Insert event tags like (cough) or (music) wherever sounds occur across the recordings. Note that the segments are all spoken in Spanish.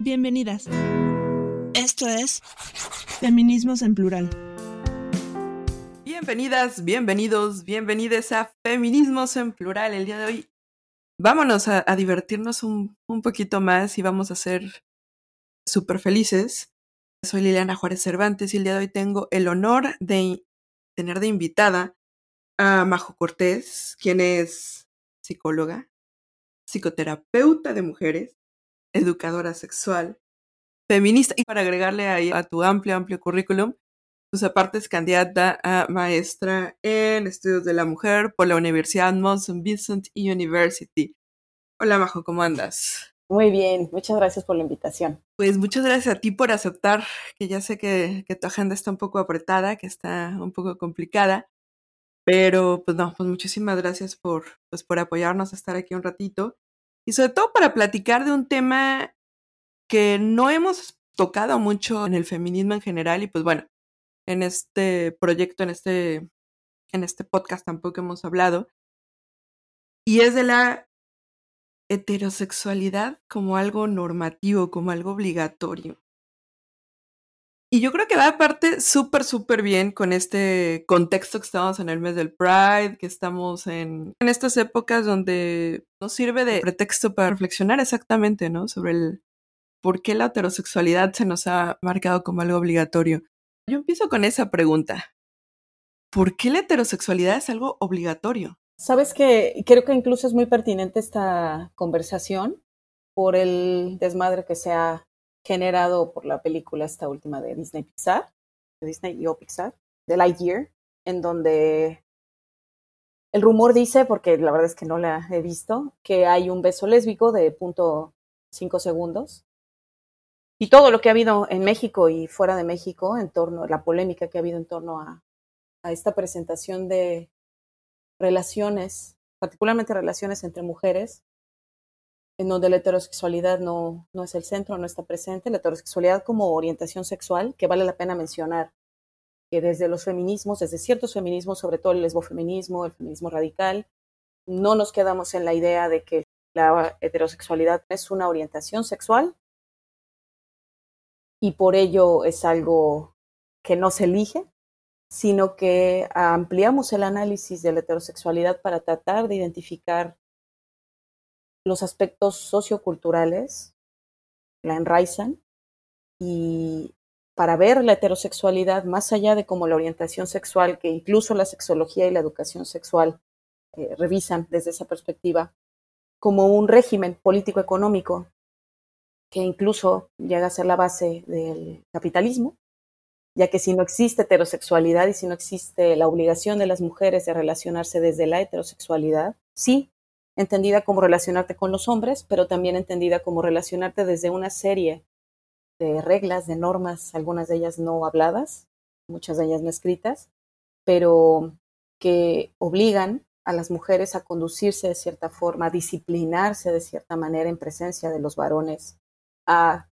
Bienvenidas. Esto es Feminismos en Plural. Bienvenidas, bienvenidos, bienvenides a Feminismos en Plural. El día de hoy vámonos a, divertirnos un, un, poquito más y vamos a ser súper felices. Soy Liliana Juárez Cervantes y el día de hoy tengo el honor de tener de invitada a Majo Cortés, quien es psicóloga, psicoterapeuta de mujeres, educadora sexual, feminista y para agregarle ahí a tu amplio, amplio currículum, pues aparte es candidata a maestra en estudios de la mujer por la Universidad Mount Vincent University. Hola Majo, ¿cómo andas? Muy bien, muchas gracias por la invitación. Pues muchas gracias a ti por aceptar, que ya sé que, que tu agenda está un poco apretada, que está un poco complicada, pero pues no, pues muchísimas gracias por, pues, por apoyarnos a estar aquí un ratito y sobre todo para platicar de un tema que no hemos tocado mucho en el feminismo en general y pues bueno, en este proyecto, en este, en este podcast tampoco hemos hablado. Y es de la heterosexualidad como algo normativo, como algo obligatorio. Y yo creo que va aparte súper, súper bien con este contexto que estamos en el mes del Pride, que estamos en, en estas épocas donde nos sirve de pretexto para reflexionar exactamente, ¿no? Sobre el por qué la heterosexualidad se nos ha marcado como algo obligatorio. Yo empiezo con esa pregunta. ¿Por qué la heterosexualidad es algo obligatorio? Sabes que creo que incluso es muy pertinente esta conversación por el desmadre que se ha generado por la película esta última de Disney Pixar, de Disney y o Pixar, de Lightyear, en donde el rumor dice, porque la verdad es que no la he visto, que hay un beso lésbico de punto cinco segundos. Y todo lo que ha habido en México y fuera de México en torno, la polémica que ha habido en torno a, a esta presentación de relaciones, particularmente relaciones entre mujeres, en donde la heterosexualidad no, no es el centro, no está presente, la heterosexualidad como orientación sexual, que vale la pena mencionar que desde los feminismos, desde ciertos feminismos, sobre todo el lesbofeminismo, el feminismo radical, no nos quedamos en la idea de que la heterosexualidad es una orientación sexual. Y por ello es algo que no se elige, sino que ampliamos el análisis de la heterosexualidad para tratar de identificar los aspectos socioculturales, la enraizan y para ver la heterosexualidad más allá de como la orientación sexual, que incluso la sexología y la educación sexual eh, revisan desde esa perspectiva, como un régimen político-económico que incluso llega a ser la base del capitalismo, ya que si no existe heterosexualidad y si no existe la obligación de las mujeres de relacionarse desde la heterosexualidad, sí, entendida como relacionarte con los hombres, pero también entendida como relacionarte desde una serie de reglas, de normas, algunas de ellas no habladas, muchas de ellas no escritas, pero que obligan a las mujeres a conducirse de cierta forma, a disciplinarse de cierta manera en presencia de los varones, a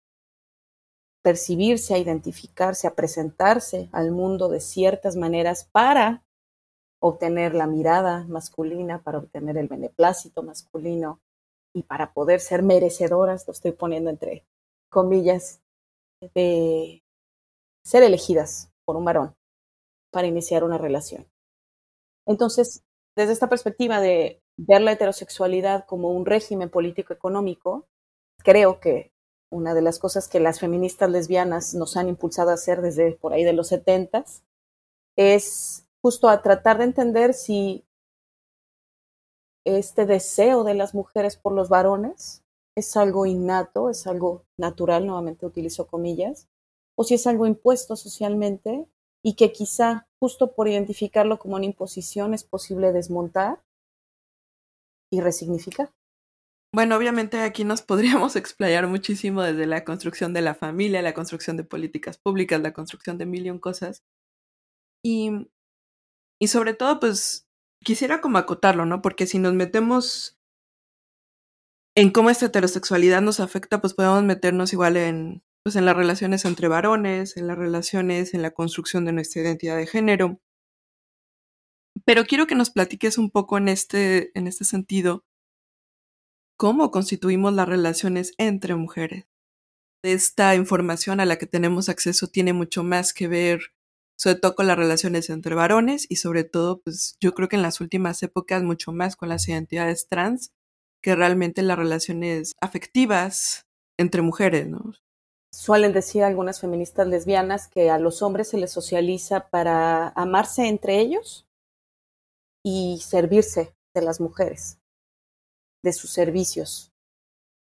percibirse, a identificarse, a presentarse al mundo de ciertas maneras para obtener la mirada masculina, para obtener el beneplácito masculino y para poder ser merecedoras, lo estoy poniendo entre comillas, de ser elegidas por un varón para iniciar una relación. Entonces, desde esta perspectiva de ver la heterosexualidad como un régimen político-económico, creo que una de las cosas que las feministas lesbianas nos han impulsado a hacer desde por ahí de los setentas es justo a tratar de entender si este deseo de las mujeres por los varones es algo innato, es algo natural, nuevamente utilizo comillas, o si es algo impuesto socialmente y que quizá justo por identificarlo como una imposición es posible desmontar y resignificar. Bueno, obviamente aquí nos podríamos (laughs) explayar muchísimo desde la construcción de la familia, la construcción de políticas públicas, la construcción de mil y un cosas. Y y sobre todo, pues, quisiera como acotarlo, ¿no? Porque si nos metemos en cómo esta heterosexualidad nos afecta, pues podemos meternos igual en, pues, en las relaciones entre varones, en las relaciones, en la construcción de nuestra identidad de género. Pero quiero que nos platiques un poco en este, en este sentido, cómo constituimos las relaciones entre mujeres. esta información a la que tenemos acceso tiene mucho más que ver sobre todo con las relaciones entre varones y sobre todo, pues yo creo que en las últimas épocas mucho más con las identidades trans que realmente las relaciones afectivas entre mujeres, ¿no? Suelen decir algunas feministas lesbianas que a los hombres se les socializa para amarse entre ellos y servirse de las mujeres, de sus servicios,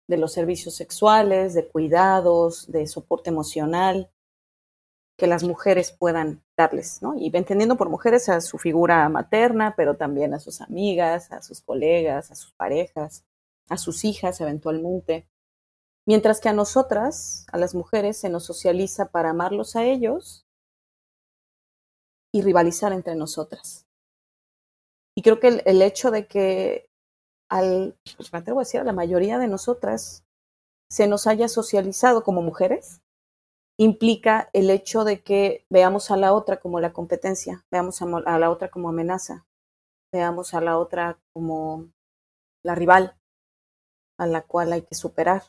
de los servicios sexuales, de cuidados, de soporte emocional, que las mujeres puedan darles, ¿no? Y entendiendo por mujeres a su figura materna, pero también a sus amigas, a sus colegas, a sus parejas, a sus hijas eventualmente. Mientras que a nosotras, a las mujeres, se nos socializa para amarlos a ellos y rivalizar entre nosotras. Y creo que el, hecho de que al, pues me atrevo a decir, a la mayoría de nosotras se nos haya socializado como mujeres, implica el hecho de que veamos a la otra como la competencia, veamos a la otra como amenaza, veamos a la otra como la rival a la cual hay que superar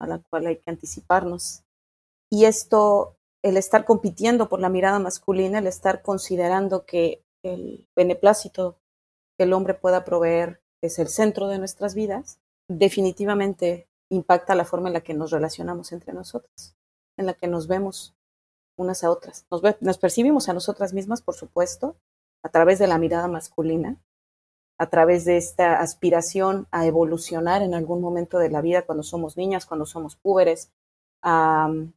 a la cual hay que anticiparnos. Y esto, el estar compitiendo por la mirada masculina, el estar considerando que el beneplácito que el hombre pueda proveer es el centro de nuestras vidas, definitivamente impacta la forma en la que nos relacionamos entre nosotras, en la que nos vemos unas a otras. Nos, percibimos a nosotras mismas, por supuesto, a través de la mirada masculina, a través de esta aspiración a evolucionar en algún momento de la vida cuando somos niñas, cuando somos púberes, en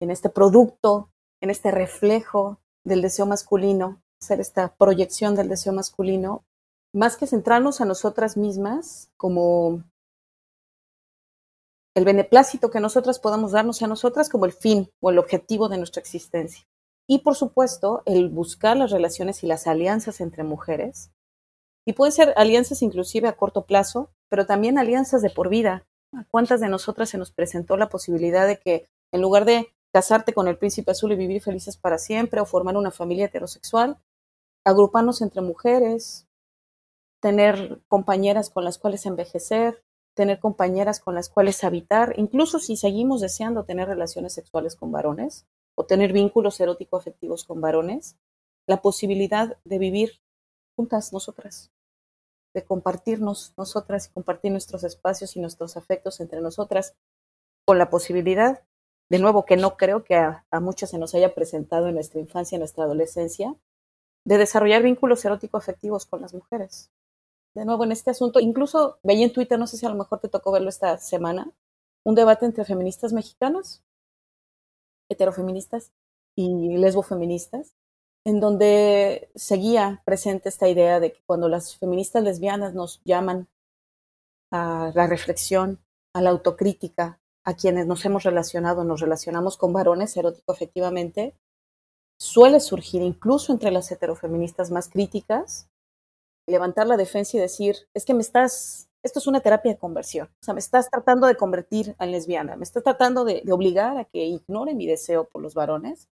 este producto, en este reflejo del deseo masculino, ser esta proyección del deseo masculino, más que centrarnos a nosotras mismas como el beneplácito que nosotras podamos darnos a nosotras como el fin o el objetivo de nuestra existencia. Y por supuesto, el buscar las relaciones y las alianzas entre mujeres y pueden ser alianzas inclusive a corto plazo, pero también alianzas de por vida. ¿A cuántas de nosotras se nos presentó la posibilidad de que en lugar de casarte con el príncipe azul y vivir felices para siempre o formar una familia heterosexual, agruparnos entre mujeres, tener compañeras con las cuales envejecer, tener compañeras con las cuales habitar, incluso si seguimos deseando tener relaciones sexuales con varones o tener vínculos erótico-afectivos con varones, la posibilidad de vivir juntas nosotras, de compartirnos nosotras y compartir nuestros espacios y nuestros afectos entre nosotras, con la posibilidad, de nuevo, que no creo que a, muchas se nos haya presentado en nuestra infancia, en nuestra adolescencia, de desarrollar vínculos erótico-afectivos con las mujeres. De nuevo, en este asunto, incluso veía en Twitter, no sé si a lo mejor te tocó verlo esta semana, un debate entre feministas mexicanas, heterofeministas y lesbofeministas, en donde seguía presente esta idea de que cuando las feministas lesbianas nos llaman a la reflexión, a la autocrítica, a quienes nos hemos relacionado, nos relacionamos con varones erótico efectivamente, suele surgir incluso entre las heterofeministas más críticas, levantar la defensa y decir, es que me estás, esto es una terapia de conversión, o sea, me estás tratando de convertir a lesbiana, me estás tratando de, de obligar a que ignore mi deseo por los varones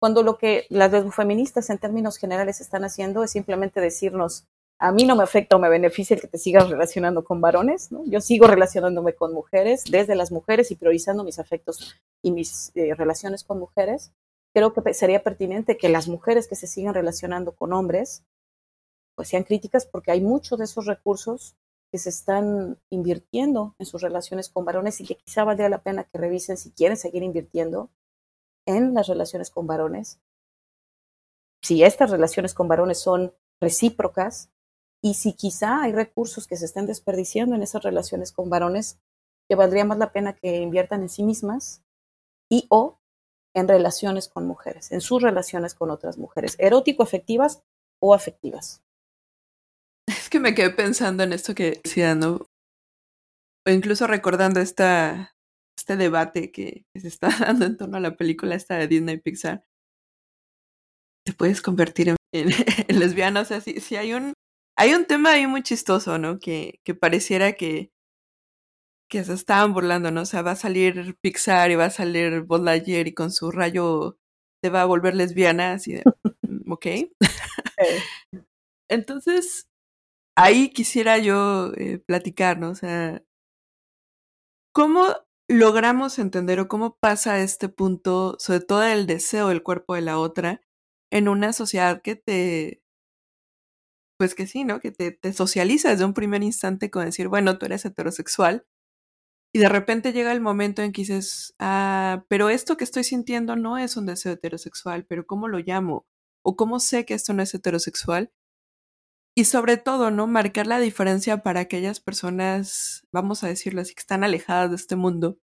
cuando lo que las feministas en términos generales están haciendo es simplemente decirnos, a mí no me afecta o me beneficia el que te sigas relacionando con varones, ¿no? Yo sigo relacionándome con mujeres, desde las mujeres y priorizando mis afectos y mis eh, relaciones con mujeres. Creo que sería pertinente que las mujeres que se sigan relacionando con hombres, pues sean críticas porque hay muchos de esos recursos que se están invirtiendo en sus relaciones con varones y que quizá valdría la pena que revisen si quieren seguir invirtiendo en las relaciones con varones, si estas relaciones con varones son recíprocas y si quizá hay recursos que se estén desperdiciando en esas relaciones con varones que valdría más la pena que inviertan en sí mismas y o en relaciones con mujeres, en sus relaciones con otras mujeres, erótico afectivas o afectivas. Es que me quedé pensando en esto que decía, ¿no? O incluso recordando esta este debate que, se está (laughs) dando en torno a la película esta de Disney Pixar, te puedes convertir en, (laughs) lesbiana. O sea, si, hay un hay un tema ahí muy chistoso, ¿no? Que, que pareciera que, que se estaban burlando, ¿no? O sea, va a salir Pixar y va a salir Buzz Lightyear y con su rayo te va a volver lesbiana, así de, mm, ok. (laughs) Entonces, ahí quisiera yo eh, platicar, ¿no? O sea, ¿cómo logramos entender o cómo pasa este punto, sobre todo el deseo del cuerpo de la otra, en una sociedad que te, pues que sí, ¿no? Que te, te socializa desde un primer instante con decir, bueno, tú eres heterosexual. Y de repente llega el momento en que dices, ah, pero esto que estoy sintiendo no es un deseo heterosexual, pero ¿cómo lo llamo? ¿O cómo sé que esto no es heterosexual? Y sobre todo, ¿no? Marcar la diferencia para aquellas personas, vamos a decirlo así, que están alejadas de este mundo.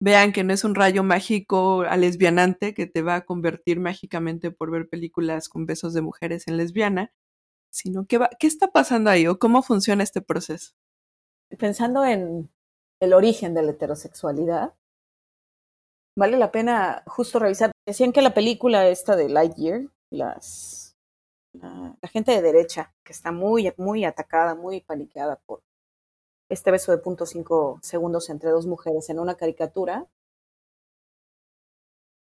Vean que no es un rayo mágico a lesbianante que te va a convertir mágicamente por ver películas con besos de mujeres en lesbiana, sino que va, ¿qué está pasando ahí o cómo funciona este proceso? Pensando en el origen de la heterosexualidad, vale la pena justo revisar. Decían que la película esta de Lightyear, las la, gente de derecha, que está muy, muy atacada, muy paniqueada por este beso de punto cinco segundos entre dos mujeres en una caricatura.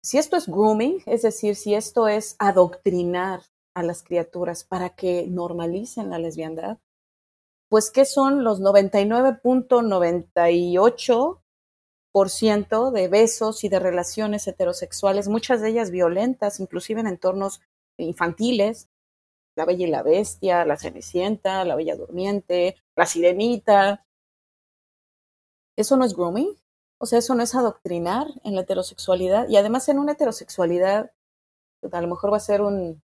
Si esto es grooming, es decir, si esto es adoctrinar a las criaturas para que normalicen la lesbiandad, pues ¿qué son los 99.98% de besos y de relaciones heterosexuales, muchas de ellas violentas, inclusive en entornos infantiles, la Bella y la Bestia, La Cenicienta, La Bella Durmiente, La Sirenita. ¿Eso no es grooming? O sea, eso no es adoctrinar en la heterosexualidad. Y además en una heterosexualidad, a lo mejor va a ser un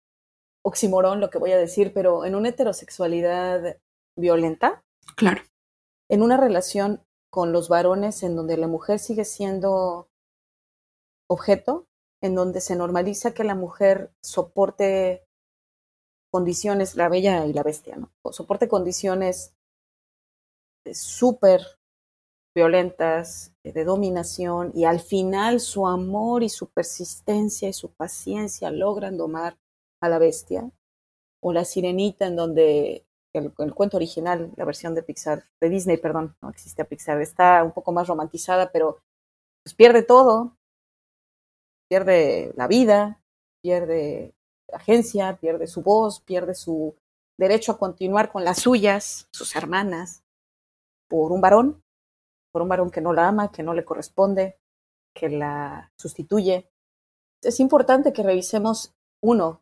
oximorón lo que voy a decir, pero en una heterosexualidad violenta. Claro. En una relación con los varones en donde la mujer sigue siendo objeto, en donde se normaliza que la mujer soporte condiciones, la bella y la bestia, ¿no? Soporte condiciones eh, súper violentas, eh, de dominación, y al final su amor y su persistencia y su paciencia logran domar a la bestia. O la sirenita, en donde el, el, cuento original, la versión de Pixar, de Disney, perdón, no existe a Pixar, está un poco más romantizada, pero pues pierde todo, pierde la vida, pierde agencia, pierde su voz, pierde su derecho a continuar con las suyas, sus hermanas, por un varón, por un varón que no la ama, que no le corresponde, que la sustituye. Es importante que revisemos, uno,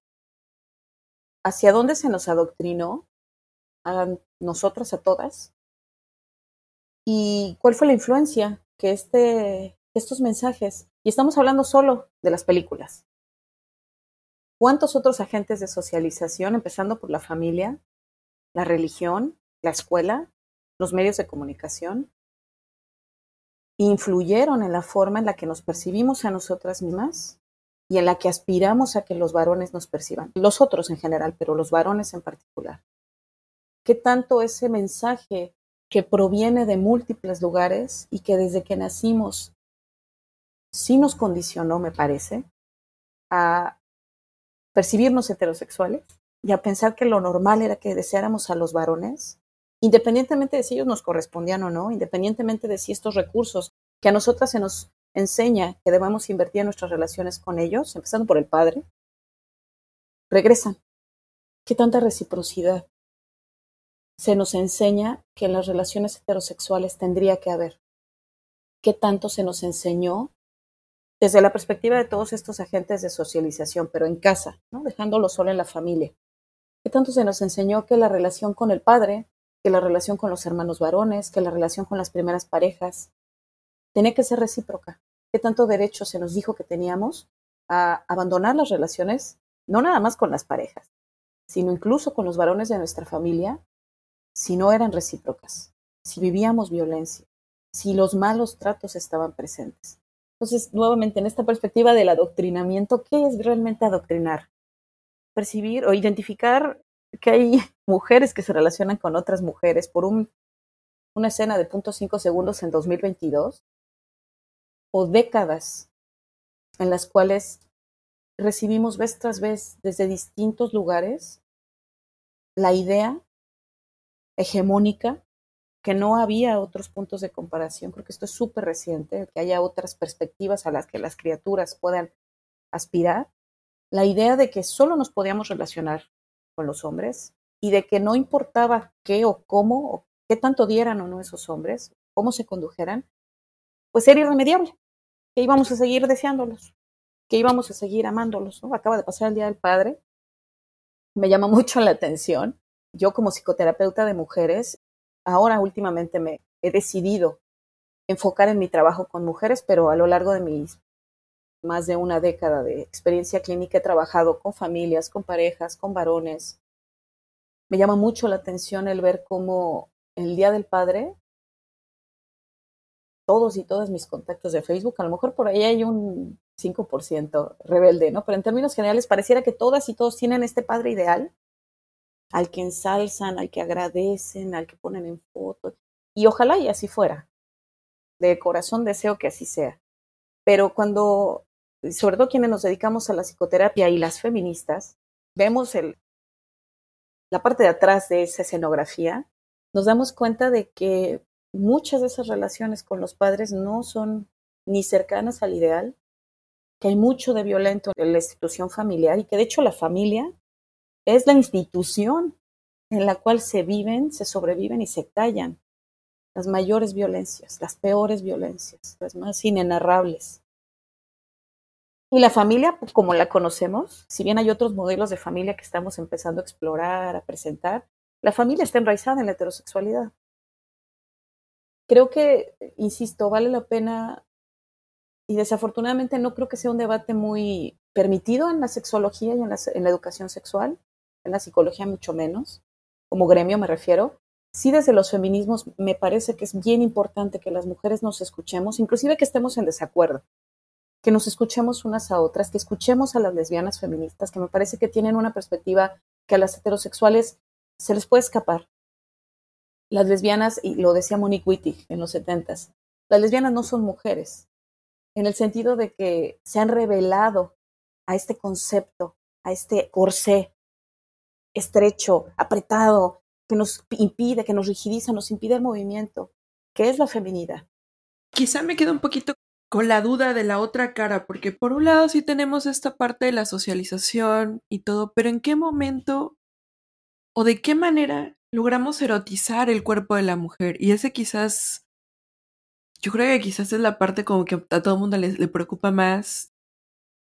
hacia dónde se nos adoctrinó a nosotras, a todas, y cuál fue la influencia que este, estos mensajes, y estamos hablando solo de las películas, ¿Cuántos otros agentes de socialización, empezando por la familia, la religión, la escuela, los medios de comunicación, influyeron en la forma en la que nos percibimos a nosotras mismas y en la que aspiramos a que los varones nos perciban? Los otros en general, pero los varones en particular. ¿Qué tanto ese mensaje que proviene de múltiples lugares y que desde que nacimos sí nos condicionó, me parece, a percibirnos heterosexuales y a pensar que lo normal era que deseáramos a los varones, independientemente de si ellos nos correspondían o no, independientemente de si estos recursos que a nosotras se nos enseña que debemos invertir en nuestras relaciones con ellos, empezando por el padre, regresan. ¿Qué tanta reciprocidad? Se nos enseña que en las relaciones heterosexuales tendría que haber. ¿Qué tanto se nos enseñó desde la perspectiva de todos estos agentes de socialización, pero en casa, dejándolo solo en la familia. ¿Qué tanto se nos enseñó que la relación con el padre, que la relación con los hermanos varones, que la relación con las primeras parejas, tenía que ser recíproca? ¿Qué tanto derecho se nos dijo que teníamos a abandonar las relaciones, no nada más con las parejas, sino incluso con los varones de nuestra familia, si no eran recíprocas, si vivíamos violencia, si los malos tratos estaban presentes? Entonces, nuevamente, en esta perspectiva del adoctrinamiento, ¿qué es realmente adoctrinar? Percibir o identificar que hay (laughs) mujeres que se relacionan con otras mujeres por un, una escena de punto cinco segundos en 2022 o décadas en las cuales recibimos vez tras vez desde distintos lugares la idea hegemónica que no había otros puntos de comparación. Creo que esto es súper reciente, que haya otras perspectivas a las que las criaturas puedan aspirar. La idea de que solo nos podíamos relacionar con los hombres y de que no importaba qué o cómo o qué tanto dieran o no esos hombres, cómo se condujeran, pues era irremediable, que íbamos a seguir deseándolos, que íbamos a seguir amándolos. Acaba de pasar el Día del Padre, me llama mucho la atención. Yo como psicoterapeuta de mujeres, ahora últimamente me he decidido enfocar en mi trabajo con mujeres, pero a lo largo de mis más de una década de experiencia clínica he trabajado con familias, con parejas, con varones. Me llama mucho la atención el ver cómo el Día del Padre, todos y todas mis contactos de Facebook, a lo mejor por ahí hay un 5% rebelde, ¿no? Pero en términos generales pareciera que todas y todos tienen este padre ideal al que ensalzan, al que agradecen, al que ponen en fotos. Y ojalá y así fuera. De corazón deseo que así sea. Pero cuando sobre todo quienes nos dedicamos a la psicoterapia y las feministas, vemos el, la parte de atrás de esa escenografía, nos damos cuenta de que muchas de esas relaciones con los padres no son ni cercanas al ideal, que hay mucho de violento en la institución familiar y que de hecho la familia es la institución en la cual se viven, se sobreviven y se callan las mayores violencias, las peores violencias, las más inenarrables. Y la familia, pues, como la conocemos, si bien hay otros modelos de familia que estamos empezando a explorar, a presentar, la familia está enraizada en la heterosexualidad. Creo que, insisto, vale la pena, y desafortunadamente no creo que sea un debate muy permitido en la sexología y en la, en la educación sexual, en la psicología mucho menos, como gremio me refiero. Sí, desde los feminismos me parece que es bien importante que las mujeres nos escuchemos, inclusive que estemos en desacuerdo que nos escuchemos unas a otras, que escuchemos a las lesbianas feministas, que me parece que tienen una perspectiva que a las heterosexuales se les puede escapar. Las lesbianas, y lo decía Monique Wittig en los setentas, las lesbianas no son mujeres, en el sentido de que se han revelado a este concepto, a este corsé estrecho, apretado, que nos impide, que nos rigidiza, nos impide el movimiento, que es la feminidad. Quizá me queda un poquito con la duda de la otra cara, porque por un lado sí tenemos esta parte de la socialización y todo, pero ¿en qué momento o de qué manera logramos erotizar el cuerpo de la mujer? Y ese quizás, yo creo que quizás es la parte como que a todo el mundo le, le preocupa más.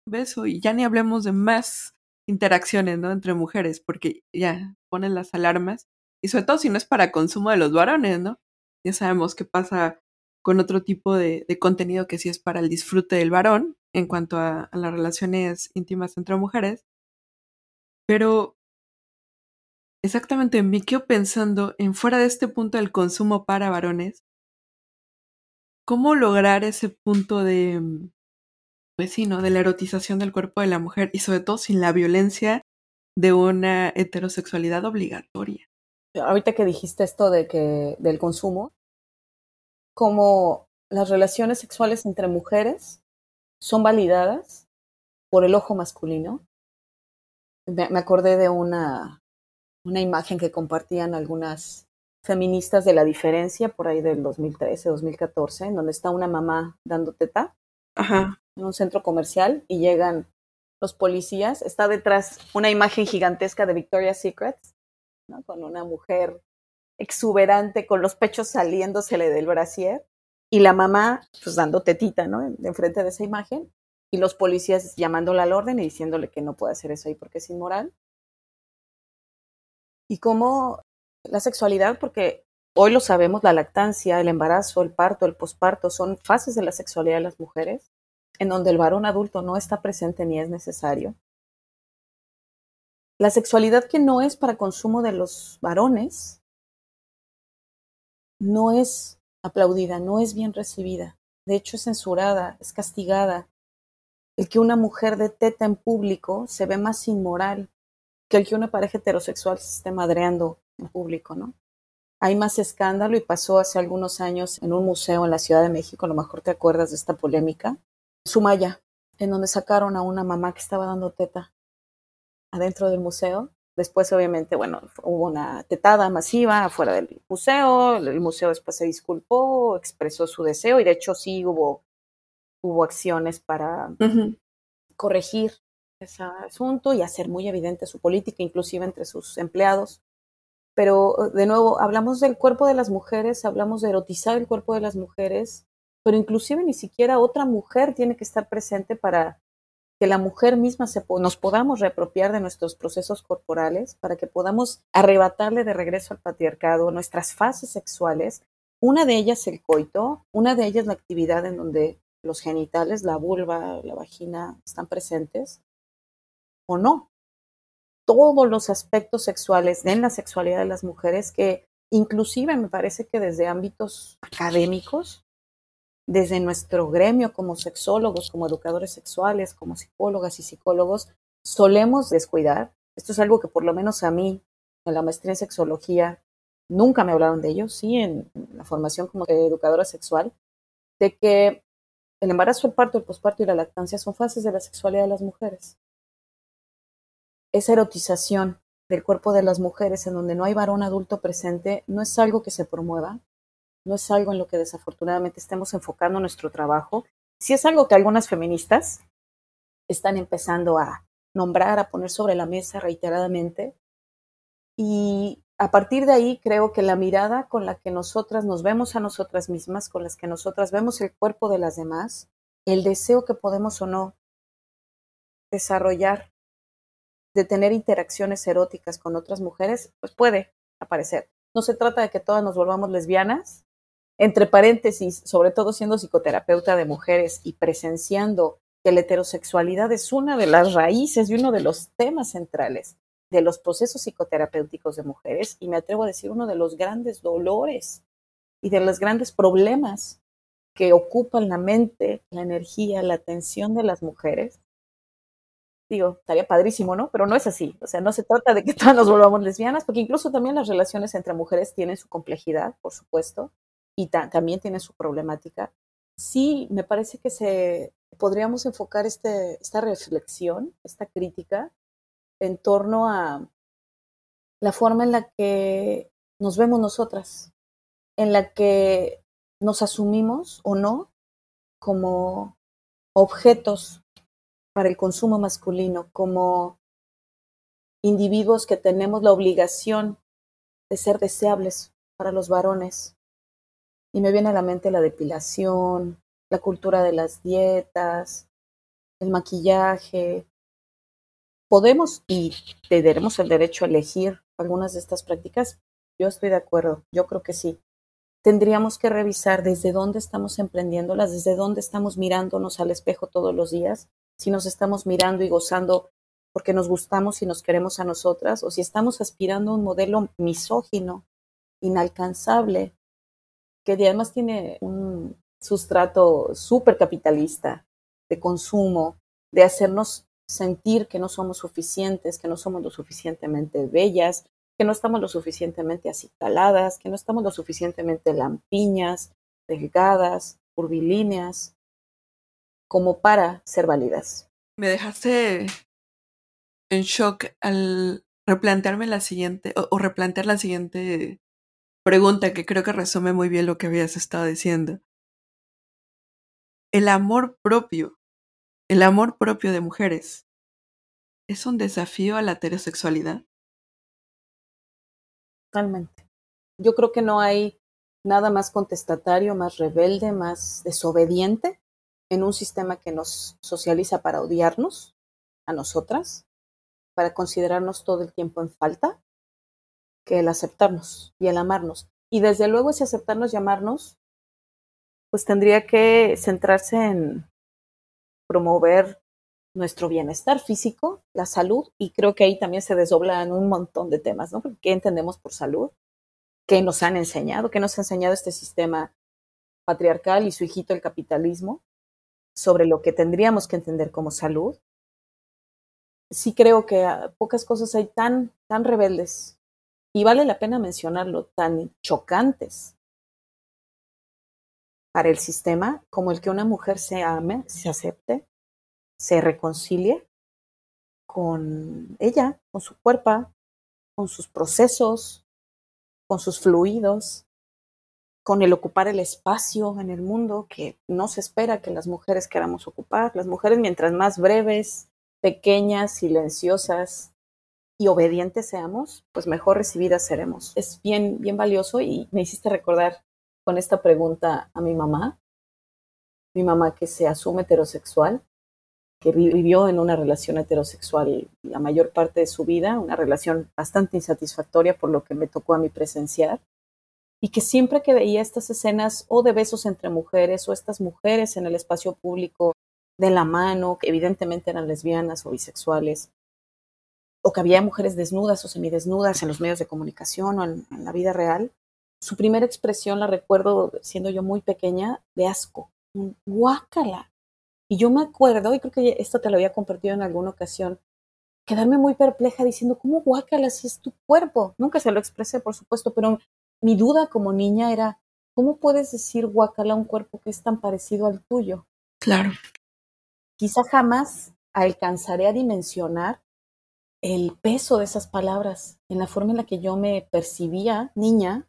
Beso, y ya ni hablemos de más interacciones, ¿no? Entre mujeres, porque ya ponen las alarmas. Y sobre todo si no es para consumo de los varones, ¿no? Ya sabemos qué pasa con otro tipo de, contenido que sí es para el disfrute del varón en cuanto a, las relaciones íntimas entre mujeres. Pero exactamente me quedo pensando en fuera de este punto del consumo para varones, ¿cómo lograr ese punto de, pues sí, ¿no? De la erotización del cuerpo de la mujer y sobre todo sin la violencia de una heterosexualidad obligatoria? Ahorita que dijiste esto de que del consumo, como las relaciones sexuales entre mujeres son validadas por el ojo masculino. Me acordé de una, una imagen que compartían algunas feministas de la diferencia por ahí del 2013, 2014, en donde está una mamá dando teta en un centro comercial y llegan los policías. Está detrás una imagen gigantesca de Victoria's Secret, con una mujer exuberante con los pechos saliéndosele del brasier y la mamá pues dando tetita, ¿no? Enfrente de esa imagen y los policías llamándola al orden y diciéndole que no puede hacer eso ahí porque es inmoral. Y cómo la sexualidad, porque hoy lo sabemos, la lactancia, el embarazo, el parto, el posparto son fases de la sexualidad de las mujeres en donde el varón adulto no está presente ni es necesario. La sexualidad que no es para consumo de los varones no es aplaudida, no es bien recibida. De hecho, es censurada, es castigada. El que una mujer de teta en público se ve más inmoral que el que una pareja heterosexual se esté madreando en público, ¿no? Hay más escándalo y pasó hace algunos años en un museo en la Ciudad de México, a lo mejor te acuerdas de esta polémica, Sumaya, en donde sacaron a una mamá que estaba dando teta adentro del museo Después, obviamente, bueno, hubo una tetada masiva afuera del museo, el museo después se disculpó, expresó su deseo y de hecho sí hubo, hubo acciones para corregir ese asunto y hacer muy evidente su política, inclusive entre sus empleados. Pero, de nuevo, hablamos del cuerpo de las mujeres, hablamos de erotizar el cuerpo de las mujeres pero inclusive ni siquiera otra mujer tiene que estar presente para que la mujer misma se, nos podamos reapropiar de nuestros procesos corporales, para que podamos arrebatarle de regreso al patriarcado nuestras fases sexuales. Una de ellas el coito, una de ellas la actividad en donde los genitales, la vulva, la vagina están presentes, o no. Todos los aspectos sexuales en la sexualidad de las mujeres que inclusive me parece que desde ámbitos académicos desde nuestro gremio como sexólogos, como educadores sexuales, como psicólogas y psicólogos, solemos descuidar. Esto es algo que por lo menos a mí, en la maestría en sexología, nunca me hablaron de ello, sí, en la formación como educadora sexual, de que el embarazo, el parto, el posparto y la lactancia son fases de la sexualidad de las mujeres. Esa erotización del cuerpo de las mujeres en donde no hay varón adulto presente no es algo que se promueva, no es algo en lo que desafortunadamente estemos enfocando nuestro trabajo. Sí es algo que algunas feministas están empezando a nombrar, a poner sobre la mesa reiteradamente. Y a partir de ahí creo que la mirada con la que nosotras nos vemos a nosotras mismas, con las que nosotras vemos el cuerpo de las demás, el deseo que podemos o no desarrollar de tener interacciones eróticas con otras mujeres, pues puede aparecer. No se trata de que todas nos volvamos lesbianas, entre paréntesis, sobre todo siendo psicoterapeuta de mujeres y presenciando que la heterosexualidad es una de las raíces y uno de los temas centrales de los procesos psicoterapéuticos de mujeres y me atrevo a decir uno de los grandes dolores y de los grandes problemas que ocupan la mente, la energía, la atención de las mujeres. Digo, estaría padrísimo, ¿no? Pero no es así. O sea, no se trata de que todas nos volvamos lesbianas, porque incluso también las relaciones entre mujeres tienen su complejidad, por supuesto y también tiene su problemática, sí me parece que se podríamos enfocar este, esta reflexión, esta crítica, en torno a la forma en la que nos vemos nosotras, en la que nos asumimos o no como objetos para el consumo masculino, como individuos que tenemos la obligación de ser deseables para los varones, y me viene a la mente la depilación, la cultura de las dietas, el maquillaje. Podemos y tenemos el derecho a elegir algunas de estas prácticas. Yo estoy de acuerdo, yo creo que sí. Tendríamos que revisar desde dónde estamos emprendiéndolas, desde dónde estamos mirándonos al espejo todos los días, si nos estamos mirando y gozando porque nos gustamos y nos queremos a nosotras, o si estamos aspirando a un modelo misógino, inalcanzable, que además tiene un sustrato súper capitalista de consumo, de hacernos sentir que no somos suficientes, que no somos lo suficientemente bellas, que no estamos lo suficientemente acicaladas, que no estamos lo suficientemente lampiñas, delgadas, curvilíneas, como para ser válidas. Me dejaste en shock al replantearme la siguiente, o, o replantear la siguiente pregunta que creo que resume muy bien lo que habías estado diciendo. El amor propio, el amor propio de mujeres, ¿es un desafío a la heterosexualidad? Totalmente. Yo creo que no hay nada más contestatario, más rebelde, más desobediente en un sistema que nos socializa para odiarnos a nosotras, para considerarnos todo el tiempo en falta que el aceptarnos y el amarnos. Y desde luego ese aceptarnos y amarnos, pues tendría que centrarse en promover nuestro bienestar físico, la salud, y creo que ahí también se desdoblan un montón de temas, ¿no? ¿Qué entendemos por salud? ¿Qué nos han enseñado? ¿Qué nos ha enseñado este sistema patriarcal y su hijito el capitalismo sobre lo que tendríamos que entender como salud? Sí creo que pocas cosas hay tan, tan rebeldes y vale la pena mencionarlo, tan chocantes para el sistema como el que una mujer se ame, se acepte, se reconcilie con ella, con su cuerpo, con sus procesos, con sus fluidos, con el ocupar el espacio en el mundo que no se espera que las mujeres queramos ocupar. Las mujeres mientras más breves, pequeñas, silenciosas, y obedientes seamos, pues mejor recibidas seremos. Es bien, bien valioso y me hiciste recordar con esta pregunta a mi mamá, mi mamá que se asume heterosexual, que vivió en una relación heterosexual la mayor parte de su vida, una relación bastante insatisfactoria por lo que me tocó a mí presenciar, y que siempre que veía estas escenas o de besos entre mujeres o estas mujeres en el espacio público de la mano, que evidentemente eran lesbianas o bisexuales, o que había mujeres desnudas o semidesnudas en los medios de comunicación o en, la vida real, su primera expresión la recuerdo siendo yo muy pequeña de asco, guácala. Y yo me acuerdo, y creo que esto te lo había compartido en alguna ocasión, quedarme muy perpleja diciendo, ¿cómo guácala si es tu cuerpo? Nunca se lo expresé, por supuesto, pero mi duda como niña era, ¿cómo puedes decir guácala a un cuerpo que es tan parecido al tuyo? Claro. Quizá jamás alcanzaré a dimensionar el peso de esas palabras en la forma en la que yo me percibía niña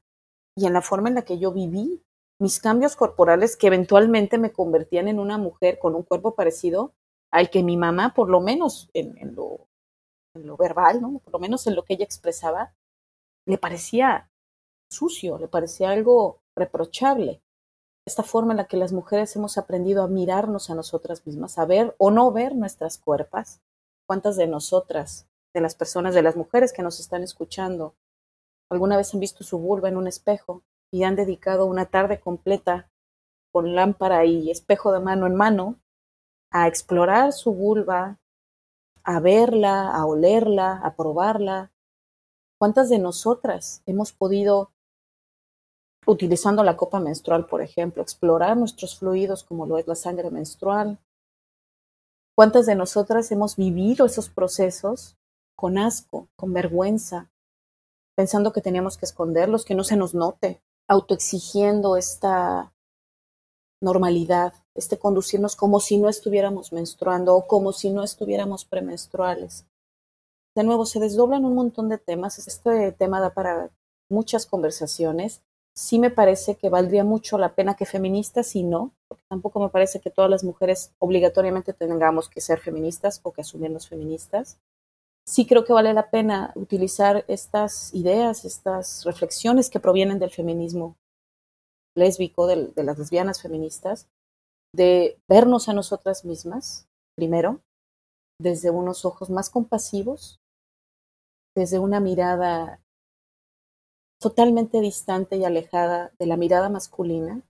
y en la forma en la que yo viví mis cambios corporales que eventualmente me convertían en una mujer con un cuerpo parecido al que mi mamá, por lo menos en, lo, en lo verbal, ¿no? por lo menos en lo que ella expresaba, le parecía sucio, le parecía algo reprochable. Esta forma en la que las mujeres hemos aprendido a mirarnos a nosotras mismas, a ver o no ver nuestras cuerpos. ¿Cuántas de nosotras de las personas, de las mujeres que nos están escuchando, alguna vez han visto su vulva en un espejo y han dedicado una tarde completa con lámpara y espejo de mano en mano a explorar su vulva, a verla, a olerla, a probarla. ¿Cuántas de nosotras hemos podido, utilizando la copa menstrual, por ejemplo, explorar nuestros fluidos como lo es la sangre menstrual? ¿Cuántas de nosotras hemos vivido esos procesos con asco, con vergüenza, pensando que teníamos que esconderlos, que no se nos note, autoexigiendo esta normalidad, este conducirnos como si no estuviéramos menstruando o como si no estuviéramos premenstruales. De nuevo, se desdoblan un montón de temas. Este tema da para muchas conversaciones. Sí me parece que valdría mucho la pena que feministas y no, porque tampoco me parece que todas las mujeres obligatoriamente tengamos que ser feministas o que asumirnos feministas sí creo que vale la pena utilizar estas ideas, estas reflexiones que provienen del feminismo lésbico, de, las lesbianas feministas, de vernos a nosotras mismas, primero, desde unos ojos más compasivos, desde una mirada totalmente distante y alejada de la mirada masculina.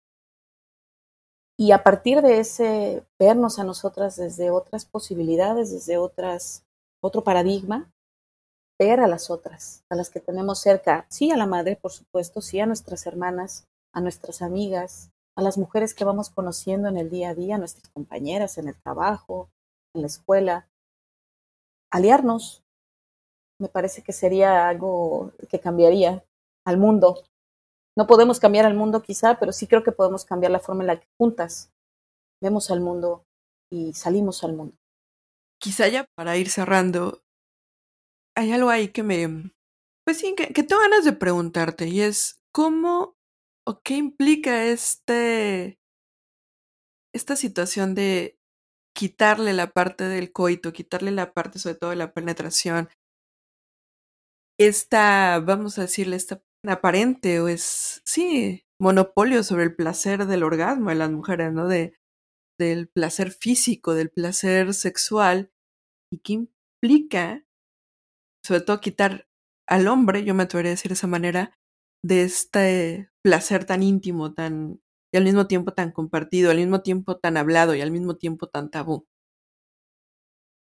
Y a partir de ese vernos a nosotras desde otras posibilidades, desde otras otro paradigma, ver a las otras, a las que tenemos cerca, sí a la madre, por supuesto, sí a nuestras hermanas, a nuestras amigas, a las mujeres que vamos conociendo en el día a día, a nuestras compañeras en el trabajo, en la escuela. Aliarnos, me parece que sería algo que cambiaría al mundo. No podemos cambiar al mundo quizá, pero sí creo que podemos cambiar la forma en la que juntas vemos al mundo y salimos al mundo quizá ya para ir cerrando, hay algo ahí que me, pues sí, que, tengo ganas de preguntarte y es cómo o qué implica este, esta situación de quitarle la parte del coito, quitarle la parte sobre todo de la penetración, esta, vamos a decirle, esta aparente o es, sí, monopolio sobre el placer del orgasmo de las mujeres, ¿no? De, del placer físico, del placer sexual, y qué implica, sobre todo, quitar al hombre, yo me atrevería a decir de esa manera, de este placer tan íntimo, tan y al mismo tiempo tan compartido, al mismo tiempo tan hablado y al mismo tiempo tan tabú.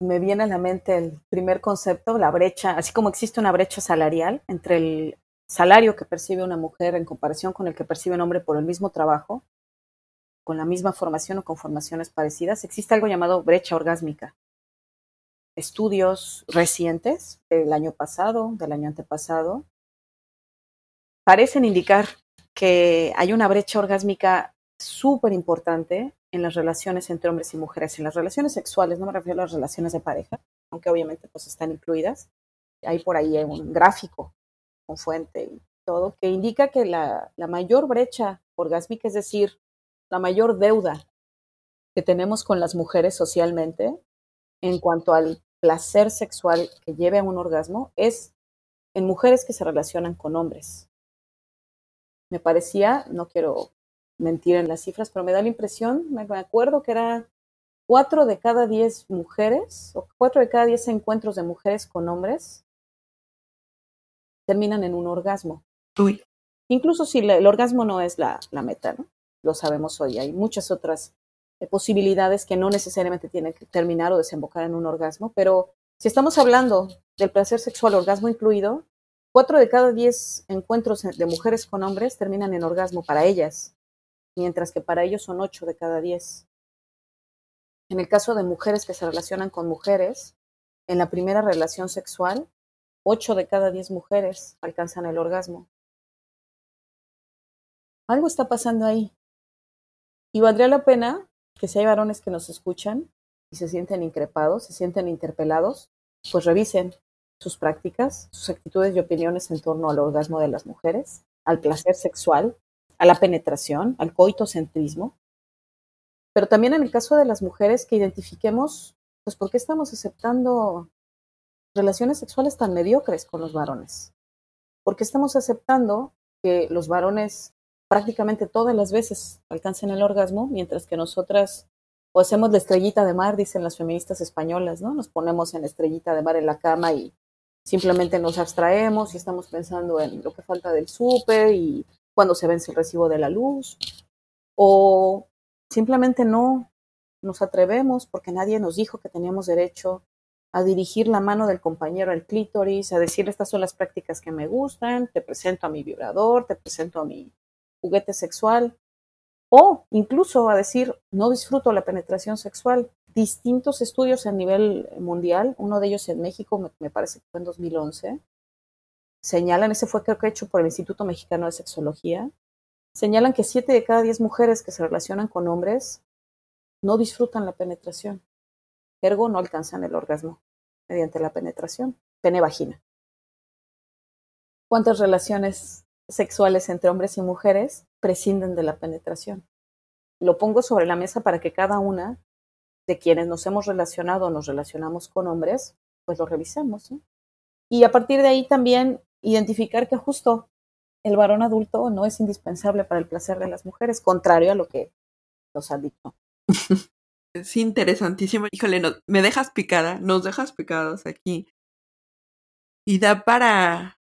Me viene a la mente el primer concepto, la brecha, así como existe una brecha salarial entre el salario que percibe una mujer en comparación con el que percibe un hombre por el mismo trabajo, con la misma formación o con formaciones parecidas, existe algo llamado brecha orgásmica estudios recientes del año pasado, del año antepasado, parecen indicar que hay una brecha orgásmica súper importante en las relaciones entre hombres y mujeres, en las relaciones sexuales, no me refiero a las relaciones de pareja, aunque obviamente pues están incluidas. Hay por ahí un gráfico con fuente y todo que indica que la, la mayor brecha orgásmica, es decir, la mayor deuda que tenemos con las mujeres socialmente en cuanto al placer sexual que lleve a un orgasmo es en mujeres que se relacionan con hombres. Me parecía, no quiero mentir en las cifras, pero me da la impresión, me acuerdo que era cuatro de cada diez mujeres, o cuatro de cada diez encuentros de mujeres con hombres terminan en un orgasmo. Uy. Incluso si el orgasmo no es la, la meta, ¿no? Lo sabemos hoy. Hay muchas otras posibilidades que no necesariamente tienen que terminar o desembocar en un orgasmo, pero si estamos hablando del placer sexual, orgasmo incluido, cuatro de cada diez encuentros de mujeres con hombres terminan en orgasmo para ellas, mientras que para ellos son ocho de cada diez. En el caso de mujeres que se relacionan con mujeres, en la primera relación sexual, ocho de cada diez mujeres alcanzan el orgasmo. Algo está pasando ahí. Y valdría la pena que si hay varones que nos escuchan, y se sienten increpados, se sienten interpelados, pues revisen sus prácticas, sus actitudes y opiniones en torno al orgasmo de las mujeres, al placer sexual, a la penetración, al coitocentrismo. Pero también en el caso de las mujeres que identifiquemos, pues por qué estamos aceptando relaciones sexuales tan mediocres con los varones. ¿Por qué estamos aceptando que los varones prácticamente todas las veces alcancen el orgasmo, mientras que nosotras o hacemos la estrellita de mar, dicen las feministas españolas, ¿no? Nos ponemos en estrellita de mar en la cama y simplemente nos abstraemos y estamos pensando en lo que falta del súper y cuando se vence el recibo de la luz. O simplemente no nos atrevemos porque nadie nos dijo que teníamos derecho a dirigir la mano del compañero al clítoris, a decirle estas son las prácticas que me gustan, te presento a mi vibrador, te presento a mi juguete sexual o incluso a decir, no disfruto la penetración sexual. Distintos estudios a nivel mundial, uno de ellos en México, me, parece que fue en 2011, señalan, ese fue creo que hecho por el Instituto Mexicano de Sexología, señalan que siete de cada diez mujeres que se relacionan con hombres no disfrutan la penetración, ergo no alcanzan el orgasmo mediante la penetración, pene-vagina. ¿Cuántas relaciones sexuales entre hombres y mujeres prescinden de la penetración. Lo pongo sobre la mesa para que cada una de quienes nos hemos relacionado o nos relacionamos con hombres, pues lo revisemos. Y a partir de ahí también identificar que justo el varón adulto no es indispensable para el placer de las mujeres, contrario a lo que nos han dicho. Es interesantísimo. Híjole, me dejas picada, nos dejas picados aquí. Y da para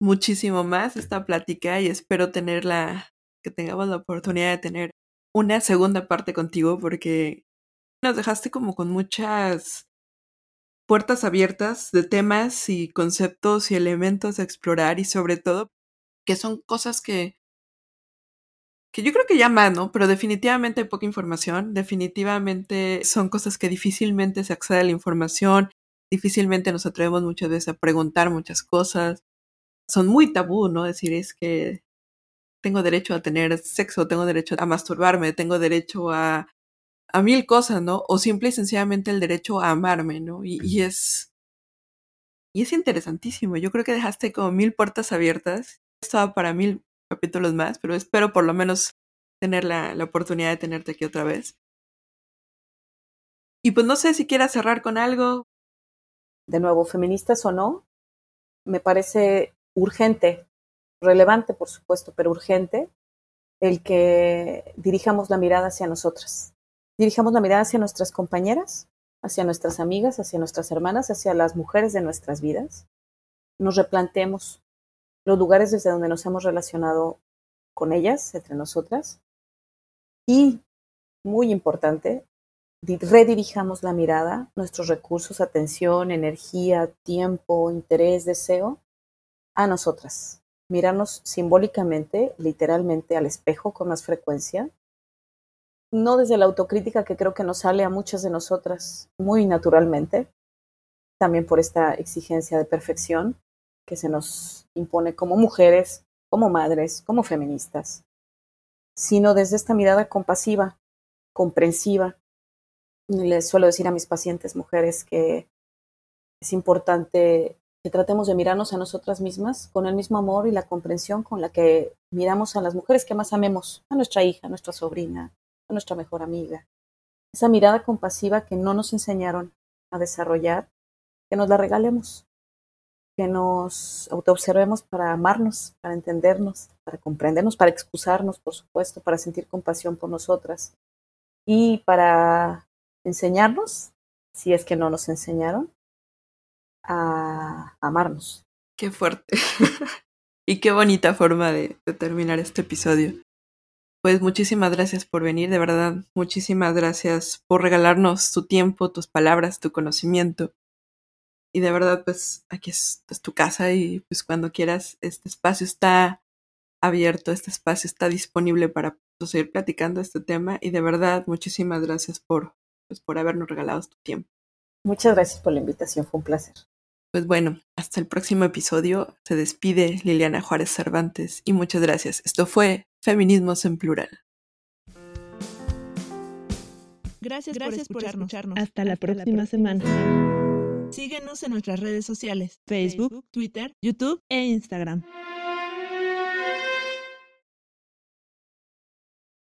muchísimo más esta plática y espero tenerla, que tengamos la oportunidad de tener una segunda parte contigo porque nos dejaste como con muchas puertas abiertas de temas y conceptos y elementos a explorar y sobre todo que son cosas que que yo creo que ya más, ¿no? Pero definitivamente hay poca información, definitivamente son cosas que difícilmente se accede a la información, difícilmente nos atrevemos muchas veces a preguntar muchas cosas son muy tabú, ¿no? Decir es que tengo derecho a tener sexo, tengo derecho a masturbarme, tengo derecho a, a mil cosas, ¿no? O simple y sencillamente el derecho a amarme, ¿no? Y, y es... Y es interesantísimo. Yo creo que dejaste como mil puertas abiertas. Estaba para mil capítulos más, pero espero por lo menos tener la, la oportunidad de tenerte aquí otra vez. Y pues no sé si quieras cerrar con algo. De nuevo, feministas o no, me parece urgente, relevante por supuesto, pero urgente, el que dirijamos la mirada hacia nosotras. Dirijamos la mirada hacia nuestras compañeras, hacia nuestras amigas, hacia nuestras hermanas, hacia las mujeres de nuestras vidas. Nos replantemos los lugares desde donde nos hemos relacionado con ellas, entre nosotras. Y, muy importante, redirijamos la mirada, nuestros recursos, atención, energía, tiempo, interés, deseo a nosotras, mirarnos simbólicamente, literalmente al espejo con más frecuencia, no desde la autocrítica que creo que nos sale a muchas de nosotras muy naturalmente, también por esta exigencia de perfección que se nos impone como mujeres, como madres, como feministas, sino desde esta mirada compasiva, comprensiva. Les suelo decir a mis pacientes mujeres que es importante que tratemos de mirarnos a nosotras mismas con el mismo amor y la comprensión con la que miramos a las mujeres que más amemos, a nuestra hija, a nuestra sobrina, a nuestra mejor amiga. Esa mirada compasiva que no nos enseñaron a desarrollar, que nos la regalemos. que nos autoobservemos para amarnos, para entendernos, para comprendernos, para excusarnos, por supuesto, para sentir compasión por nosotras y para enseñarnos, si es que no nos enseñaron, a amarnos. Qué fuerte. (laughs) y qué bonita forma de, de, terminar este episodio. Pues muchísimas gracias por venir, de verdad. Muchísimas gracias por regalarnos tu tiempo, tus palabras, tu conocimiento. Y de verdad, pues aquí es, es tu casa y pues cuando quieras, este espacio está abierto, este espacio está disponible para seguir platicando este tema. Y de verdad, muchísimas gracias por, pues, por habernos regalado tu tiempo. Muchas gracias por la invitación, fue un placer. Pues bueno, hasta el próximo episodio. Se despide Liliana Juárez Cervantes y muchas gracias. Esto fue Feminismos en Plural. Gracias, gracias por, escucharnos. por escucharnos. Hasta, la, hasta próxima la próxima semana. semana. Síguenos en nuestras redes sociales, Facebook, Twitter, YouTube e Instagram.